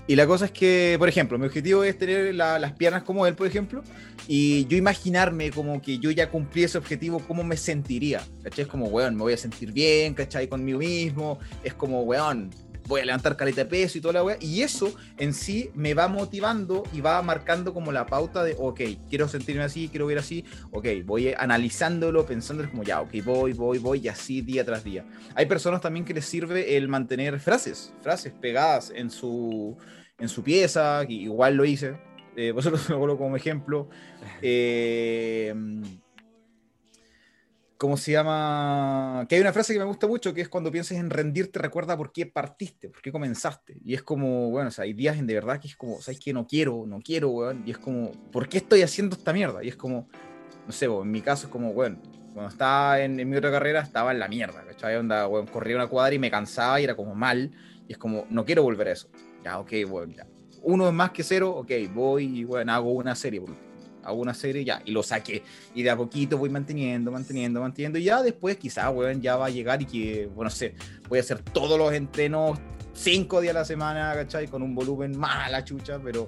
Y la cosa es que, por ejemplo, mi objetivo es tener las piernas como él, por ejemplo, y yo imaginarme como que yo ya cumplí ese objetivo, cómo me sentiría, ¿cachai? Es como, weón, me voy a sentir bien, ¿cachai? Conmigo mismo, es como, weón, voy a levantar caleta de peso y toda la weá. Y eso en sí me va motivando y va marcando como la pauta de, ok, quiero sentirme así, quiero ver así, ok, voy analizándolo, pensándolo como ya, ok, voy, voy, voy, y así día tras día. Hay personas también que les sirve el mantener frases, frases pegadas en su, en su pieza, igual lo hice. Eh, vosotros lo coloco como ejemplo. Eh, ¿Cómo se llama? Que hay una frase que me gusta mucho, que es cuando pienses en rendirte, recuerda por qué partiste, por qué comenzaste. Y es como, bueno, o sea, hay días en de verdad que es como, ¿sabes qué? No quiero, no quiero, weón. Y es como, ¿por qué estoy haciendo esta mierda? Y es como, no sé, en mi caso es como, bueno, cuando estaba en, mi otra carrera estaba en la mierda, ¿cachai? Onda, weón, corría una cuadra y me cansaba y era como mal. Y es como, no quiero volver a eso. Ya, ok, bueno, ya. Uno es más que cero, ok, voy y, bueno, hago una serie, por hago una serie ya, y lo saqué. Y de a poquito voy manteniendo, manteniendo, manteniendo. Y ya después, quizás, weón, ya va a llegar y que, bueno, sé, voy a hacer todos los entrenos cinco días a la semana, ¿cachai? Con un volumen más a la chucha, pero.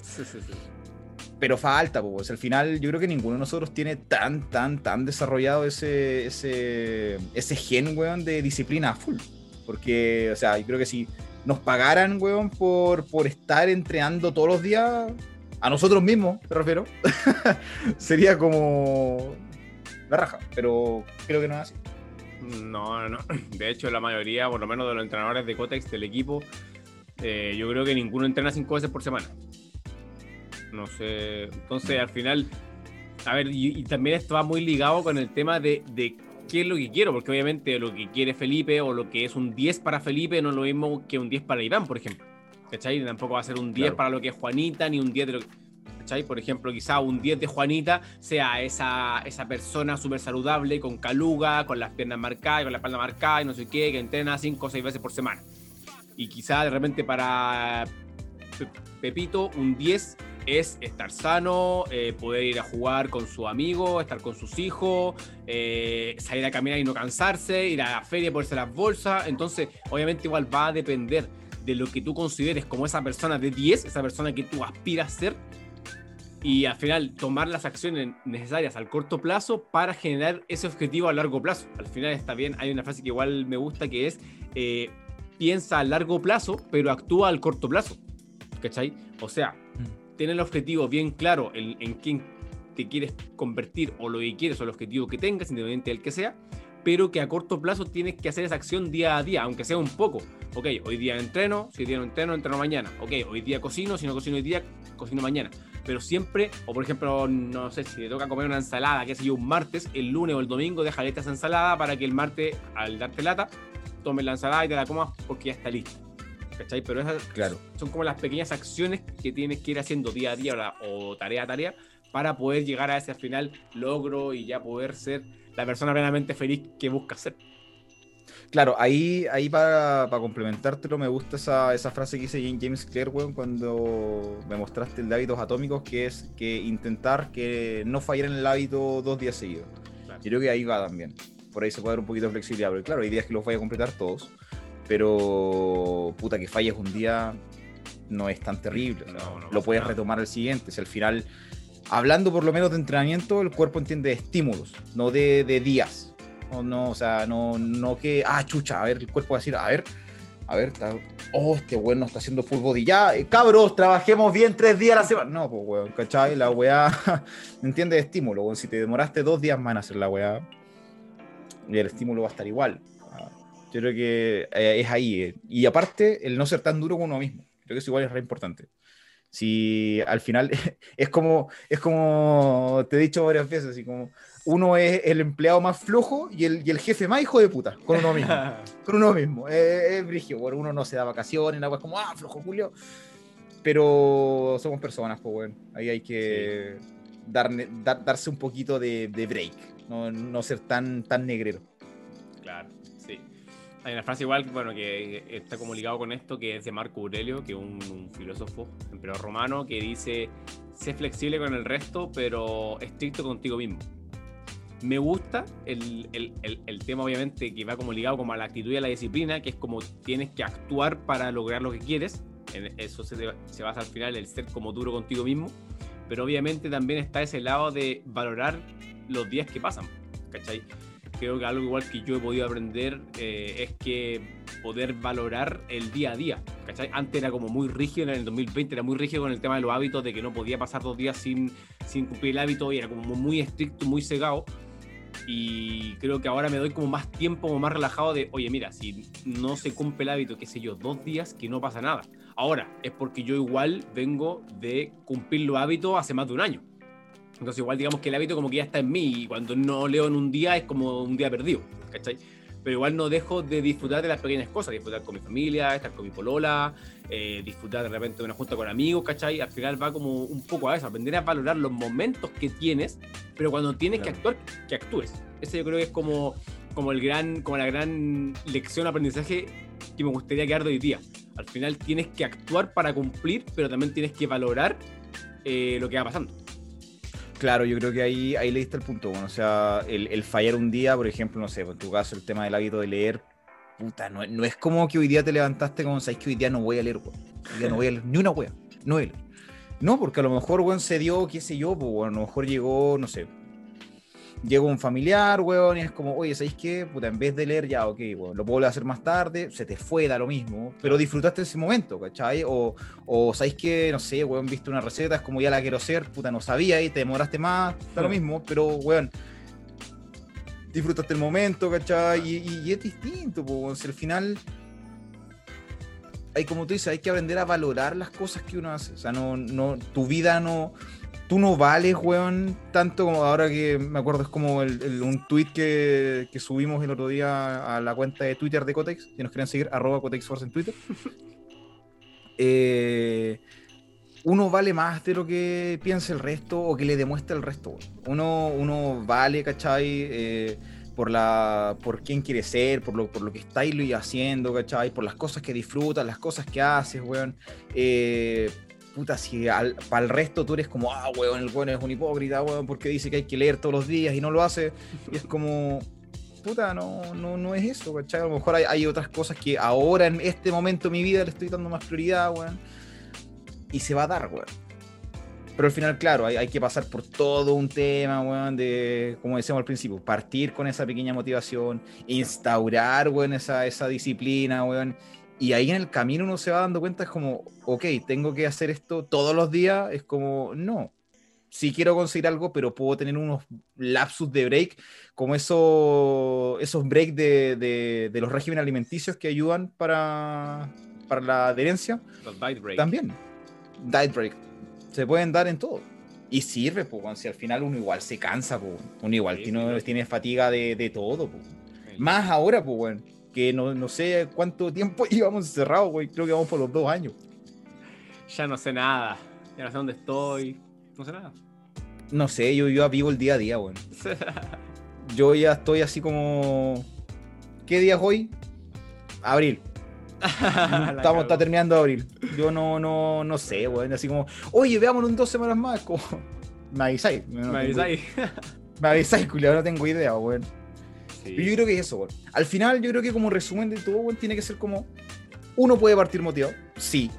Pero falta, pues. Al final, yo creo que ninguno de nosotros tiene tan, tan, tan desarrollado ese, ese, ese gen, weón, de disciplina full. Porque, o sea, yo creo que si nos pagaran, weón, por, por estar entrenando todos los días, a nosotros mismos, me refiero, sería como la raja, pero creo que no es así. No, no. De hecho, la mayoría, por lo menos de los entrenadores de Cotex del equipo, eh, yo creo que ninguno entrena cinco veces por semana. No sé. Entonces, al final, a ver, y, también esto va muy ligado con el tema de, de, qué es lo que quiero, porque obviamente lo que quiere Felipe o lo que es un 10 para Felipe no es lo mismo que un 10 para Iván, por ejemplo. ¿Cachai? Tampoco va a ser un 10 para lo que es Juanita, ni un 10 de lo que... ¿cachai? Por ejemplo, quizá un 10 de Juanita sea esa, esa persona súper saludable, con caluga, con las piernas marcadas, con la espalda marcada y no sé qué, que entrena 5 o 6 veces por semana. Y quizá de repente para Pepito un 10 es estar sano, eh, poder ir a jugar con su amigo, estar con sus hijos, eh, salir a caminar y no cansarse, ir a la feria, ponerse las bolsas. Entonces, obviamente igual va a depender de lo que tú consideres como esa persona de 10, esa persona que tú aspiras a ser, y al final tomar las acciones necesarias al corto plazo para generar ese objetivo a largo plazo. Al final está bien, hay una frase que igual me gusta que es, eh, piensa a largo plazo, pero actúa al corto plazo. ¿Cachai? O sea, mm. tener el objetivo bien claro en, en quién te quieres convertir o lo que quieres o el objetivo que tengas, independientemente del que sea, pero que a corto plazo tienes que hacer esa acción día a día, aunque sea un poco. Ok, hoy día entreno, si hoy día no entreno, entreno mañana. Ok, hoy día cocino, si no cocino hoy día, cocino mañana. Pero siempre, o por ejemplo, no sé, si te toca comer una ensalada, que sé yo, un martes, el lunes o el domingo, déjale esa ensalada para que el martes, al darte lata, tomes la ensalada y te la comas porque ya está lista. ¿Cachai? Pero esas claro. son como las pequeñas acciones que tienes que ir haciendo día a día o tarea a tarea para poder llegar a ese final logro y ya poder ser la persona plenamente feliz que busca ser. claro, ahí, ahí para, para complementártelo, me gusta esa, esa frase que dice James Clear, weón, cuando me mostraste el de hábitos atómicos, que es que intentar que no fallar en el hábito dos días seguidos. Yo creo que ahí va también. Por ahí se puede dar un poquito de flexibilidad, pero claro, hay días que los voy a completar todos, pero puta, que falles un día no es tan terrible. lo puedes retomar al siguiente. Si al final, hablando por lo menos de entrenamiento, el cuerpo entiende de estímulos, no de, de días o no, o sea, no, no que, ah, chucha, a ver, el cuerpo va a decir, a ver, a ver, está, oh, este weón no está haciendo full body. Ya, eh, cabros, trabajemos bien tres días a la semana. No, pues weón, ¿cachai? La weá, entiende de estímulo, weón. Si te demoraste dos días más en hacer la weá, el estímulo va a estar igual. Ah, yo creo que eh, es ahí. Eh. Y aparte, el no ser tan duro con uno mismo. Creo que eso igual es re importante. Si al final es como, es como te he dicho varias veces, así como, uno es el empleado más flojo y el, y el jefe más hijo de puta, con uno mismo. con uno mismo. Es, brigio, bueno, uno no se da vacaciones, nada, es como, ah, flojo Julio. Pero somos personas, pues bueno, ahí hay que dar, darse un poquito de, de break, no, no, ser tan, tan negrero. Claro, sí. Hay una frase igual, bueno, que está como ligado con esto, que es de Marco Aurelio, que es un, un filósofo, emperador romano, que dice, sé flexible con el resto, pero estricto contigo mismo me gusta el, el, el, tema, obviamente, que va como ligado como a la actitud y a la disciplina, que es como tienes que actuar para lograr lo que quieres. En eso se, se basa al final el ser como duro contigo mismo. Pero obviamente también está ese lado de valorar los días que pasan. ¿Cachai? Creo que algo igual que yo he podido aprender eh, es que poder valorar el día a día. ¿cachai? Antes era como muy rígido, en el 2020 era muy rígido con el tema de los hábitos, de que no podía pasar dos días sin, sin cumplir el hábito y era como muy estricto, muy cegado y creo que ahora me doy como más tiempo, como más relajado de, oye, mira, si no se cumple el hábito, qué sé yo, dos días, que no pasa nada. Ahora, es porque yo igual vengo de cumplir los hábitos hace más de un año. Entonces igual digamos que el hábito como que ya está en mí y cuando no leo en un día es como un día perdido, ¿cachai? pero igual no dejo de disfrutar de las pequeñas cosas, disfrutar con mi familia, estar con mi polola, eh, disfrutar de repente de una junta con amigos, ¿cachai? Al final va como un poco a eso, aprender a valorar los momentos que tienes, pero cuando tienes que actuar, que actúes. Ese yo creo que es como, como, el gran, como la gran lección, aprendizaje que me gustaría quedar de hoy día. Al final tienes que actuar para cumplir, pero también tienes que valorar eh, lo que va pasando. Claro, yo creo que ahí, ahí le diste el punto. O sea, el, fallar un día, por ejemplo, no sé, en tu caso, el tema del hábito de leer, puta, no, no es como que hoy día te levantaste como, sabes que hoy día no voy a leer, weón. Hoy día no voy a leer ni una wea, no voy a leer. No, porque a lo mejor, weón, se dio, qué sé yo, pues, a lo mejor llegó, no sé, llegó un familiar, weón, y es como, oye, ¿sabéis qué? Puta, en vez de leer ya, ok, weón, lo puedo hacer más tarde, se te fue, da lo mismo, pero disfrutaste ese momento, ¿cachai? O, o ¿sabéis qué? No sé, weón, viste una receta, es como ya la quiero hacer, puta, no sabía y te demoraste más, da lo mismo, pero, weón, disfrutaste el momento, ¿cachai? Y, es distinto, pues, si al final hay como tú dices, hay que aprender a valorar las cosas que uno hace. O sea, no, no, tu vida no, tú no vales, weón, tanto como ahora que me acuerdo, es como un tweet que, subimos el otro día a la cuenta de Twitter de Cotex, si nos quieren seguir, arroba CotexForce en Twitter. Eh, uno vale más de lo que piensa el resto o que le demuestra el resto. Uno, uno vale, ¿cachai? Eh, por, la, por quién quiere ser, por lo, por lo que estáis haciendo, ¿cachai? Por las cosas que disfrutas, las cosas que haces, weón. Eh, puta, si para el resto tú eres como, ah, weón, el weón es un hipócrita, weón, porque dice que hay que leer todos los días y no lo hace. Y es como, puta, no, no, no es eso, ¿cachai? A lo mejor hay, otras cosas que ahora en este momento de mi vida le estoy dando más prioridad, weón. Y se va a dar, weón. Pero al final, claro, hay, hay, que pasar por todo un tema, weón, de, como decíamos al principio, partir con esa pequeña motivación, instaurar, weón, esa, esa disciplina, weón, y ahí en el camino uno se va dando cuenta, es como, ok, tengo que hacer esto todos los días, es como, no, sí quiero conseguir algo, pero puedo tener unos lapsus de break, como eso, esos breaks de, de, los regímenes alimenticios que ayudan para, para la adherencia. Los diet break. También. Diet break. Se pueden dar en todo. Y sirve, pues, si al final uno igual se cansa, pues, uno igual tiene, tiene, fatiga de, de todo. Pues. Más ahora, pues, bueno que no, no sé cuánto tiempo íbamos encerrados, güey. Creo que vamos por los dos años. Ya no sé nada. Ya no sé dónde estoy. No sé nada. No sé, yo, yo vivo el día a día, güey. yo ya estoy así como. ¿Qué día es hoy? Abril. Estamos, está terminando abril. Yo no, no, no sé, weón. Así como, oye, veámonos en dos semanas más. Como, me avisáis. Me avisáis. Me avisáis, culiado, no tengo idea, weón. Sí. Pero yo creo que es eso. Al final, yo creo que como resumen de todo, tiene que ser como. Uno puede partir motivado, sí.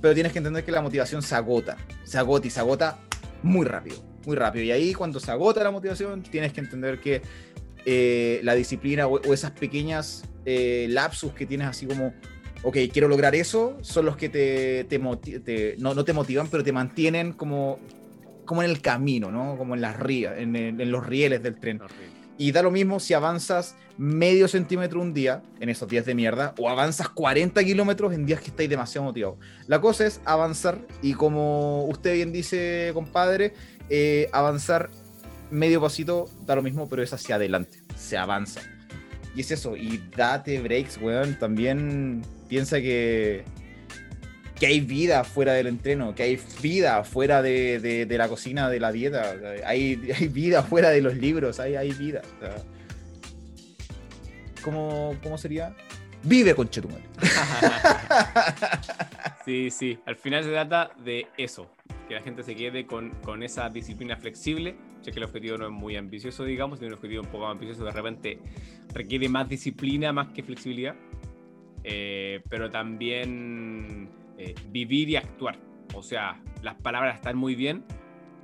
Pero tienes que entender que la motivación se agota. Se agota y se agota muy rápido. Muy rápido. Y ahí, cuando se agota la motivación, tienes que entender que eh, la disciplina o, o esas pequeñas eh, lapsus que tienes así como. Ok, quiero lograr eso, son los que te, te, no, no te motivan, pero te mantienen como, como en el camino, ¿no? Como en las rías, en, en- en los rieles del tren. Horrible. Y da lo mismo si avanzas medio centímetro un día, en esos días de mierda, o avanzas 40 kilómetros en días que estáis demasiado motivados. La cosa es avanzar, y como usted bien dice, compadre, eh, avanzar medio pasito da lo mismo, pero es hacia adelante, se avanza. Y es eso, y date breaks, weón. También piensa que, que hay vida fuera del entreno, que hay vida fuera de, de- la cocina, de la dieta, hay, hay vida fuera de los libros, hay, hay vida. ¿Cómo, ¿Cómo sería? Vive con Chetumal. Sí, sí. Al final se trata de eso. Que la gente se quede con, con esa disciplina flexible. Ya que el objetivo no es muy ambicioso, digamos. Tiene un objetivo un poco más ambicioso. De repente requiere más disciplina más que flexibilidad. Eh, pero también eh, vivir y actuar. O sea, las palabras están muy bien,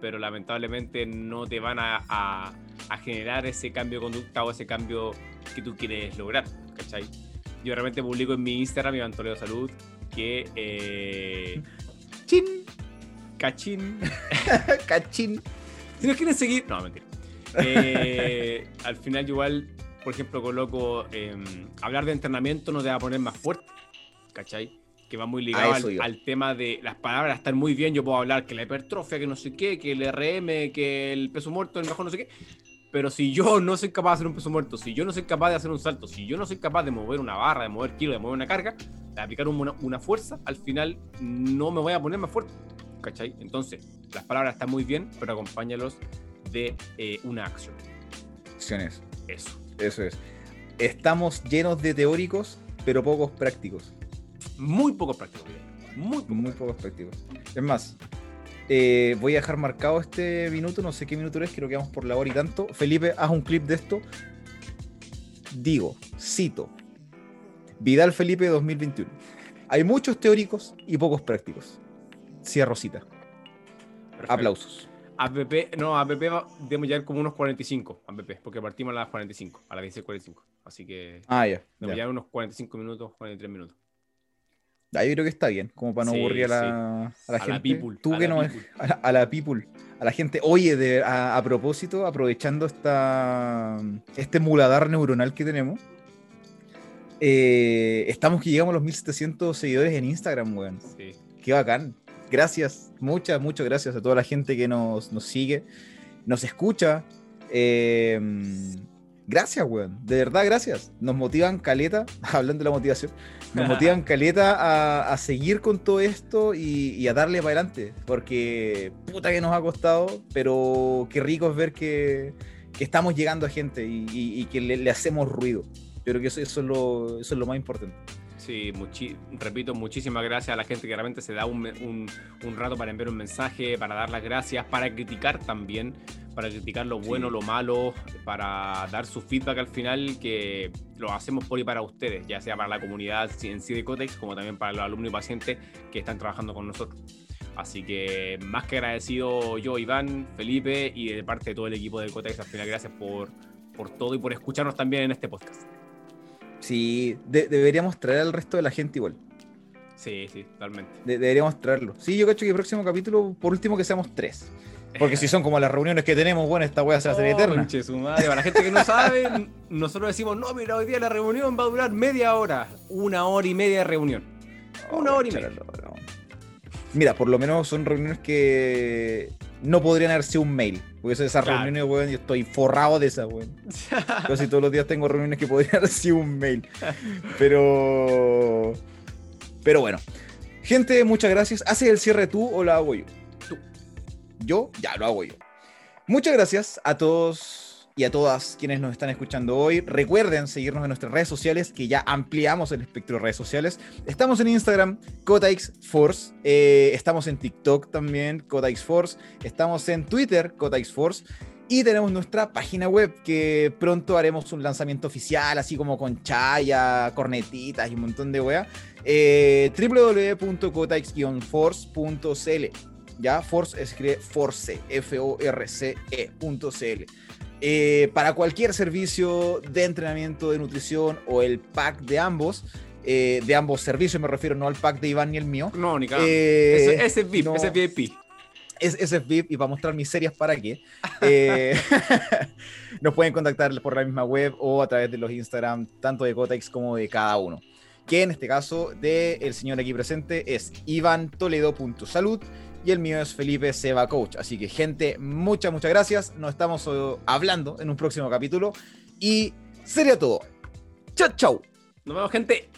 pero lamentablemente no te van a, a- a generar ese cambio de conducta o ese cambio que tú quieres lograr. ¿Cachai? Yo de repente publico en mi Instagram, Iván Toledo Salud, que eh, Chin, cachín. cachín. Si nos quieren seguir, no, mentira. Eh, al final, igual, por ejemplo, coloco eh, hablar de entrenamiento no te va a poner más fuerte, ¿cachai? Que va muy ligado al, al tema de las palabras están muy bien. Yo puedo hablar que la hipertrofia, que no sé qué, que el RM, que el peso muerto, el mejor no sé qué. Pero si yo no soy capaz de hacer un peso muerto, si yo no soy capaz de hacer un salto, si yo no soy capaz de mover una barra, de mover kilos, de mover una carga, de aplicar una, una fuerza, al final no me voy a poner más fuerte. ¿Cachai? Entonces, las palabras están muy bien, pero acompáñalos de eh, una acción. Acciones. Eso. Eso es. Estamos llenos de teóricos, pero pocos prácticos. Muy poco práctico. Miguel. Muy poco. Muy pocos prácticos. Es más, eh, voy a dejar marcado este minuto, no sé qué minuto es, creo que vamos por la hora y tanto. Felipe, haz un clip de esto. Digo, cito. Vidal Felipe 2021. Hay muchos teóricos y pocos prácticos. Cierro cita. Perfecto. Aplausos. APP, no, APP debemos llegar como unos 45, APP, porque partimos a las 45, a las 16.45. Así que Ah, ya. debemos llegar unos 45 minutos, 43 minutos. Ah, yo creo que está bien, como para no Sí, aburrir a la, a la A gente. la people, Tú a que la no people. a la, a la people, a la gente. Oye, de, a propósito, aprovechando esta, este muladar neuronal que tenemos, eh, estamos que llegamos a los 1700 seguidores en Instagram, weón. Sí. Qué bacán. Gracias, muchas, muchas gracias a toda la gente que nos, nos sigue, nos escucha. Eh, gracias, weón. De verdad, gracias. Nos motivan caleta, hablando de la motivación, nos motivan caleta a, a seguir con todo esto y, y a darle para adelante. Porque puta que nos ha costado, pero qué rico es ver que, que estamos llegando a gente y, y- y que le, le hacemos ruido. Yo creo que eso, eso es lo, eso es lo más importante. Sí, muchi- repito, muchísimas gracias a la gente que realmente se da un, un- un rato para enviar un mensaje, para dar las gracias, para criticar también, para criticar lo bueno, Sí. lo malo, para dar su feedback al final, que lo hacemos por y para ustedes, ya sea para la comunidad en sí de Cotex, como también para los alumnos y pacientes que están trabajando con nosotros. Así que más que agradecido yo, Iván, Felipe y de parte de todo el equipo del Cotex, al final gracias por, por todo y por escucharnos también en este podcast. Sí, de- deberíamos traer al resto de la gente igual. Sí, sí, totalmente. De- deberíamos traerlo. Sí, yo cacho que el próximo capítulo, por último, que seamos tres. Porque si son como las reuniones que tenemos, bueno, esta weá se va a hacer Oh, eterna. su madre. Para la gente que no sabe, nosotros decimos, no, mira, hoy día la reunión va a durar media hora. Una hora y media de reunión. Una hora y media. Mira, por lo menos son reuniones que no podrían haber sido un mail. Porque esas Claro. reuniones, weón, yo estoy forrado de esas, weón. Casi todos los días tengo reuniones que podrían haber sido un mail. Pero. Pero bueno. Gente, muchas gracias. ¿Haces el cierre tú o lo hago yo? Tú. ¿Yo? Ya, lo hago yo. Muchas gracias a todos y a todas quienes nos están escuchando hoy. Recuerden seguirnos en nuestras redes sociales, que ya ampliamos el espectro de redes sociales. Estamos en Instagram, Cotaix Force. Eh, estamos en TikTok también, Cotaix Force. Estamos en Twitter, Cotaix Force. Y tenemos nuestra página web que pronto haremos un lanzamiento oficial, así como con chaya, cornetitas y un montón de weas. Eh, www.cotaix-force.cl. Ya, Force escribe Force, F-O-R-C-E.cl. Eh, para cualquier servicio de entrenamiento de nutrición o el pack de ambos, eh, de ambos servicios, me refiero no al pack de Iván ni el mío. No, ni Eh, ese, ese es VIP, no. ese es VIP. es, ese es VIP y para mostrar mis series para qué. Eh, nos pueden contactar por la misma web o a través de los Instagram, tanto de Cotex como de cada uno. Que en este caso, del el señor aquí presente es ivantoledo.salud y el mío es Felipe Seba Coach. Así que, gente, muchas, muchas gracias. Nos estamos eh, hablando en un próximo capítulo y sería todo. Chao, chao. Nos vemos, gente.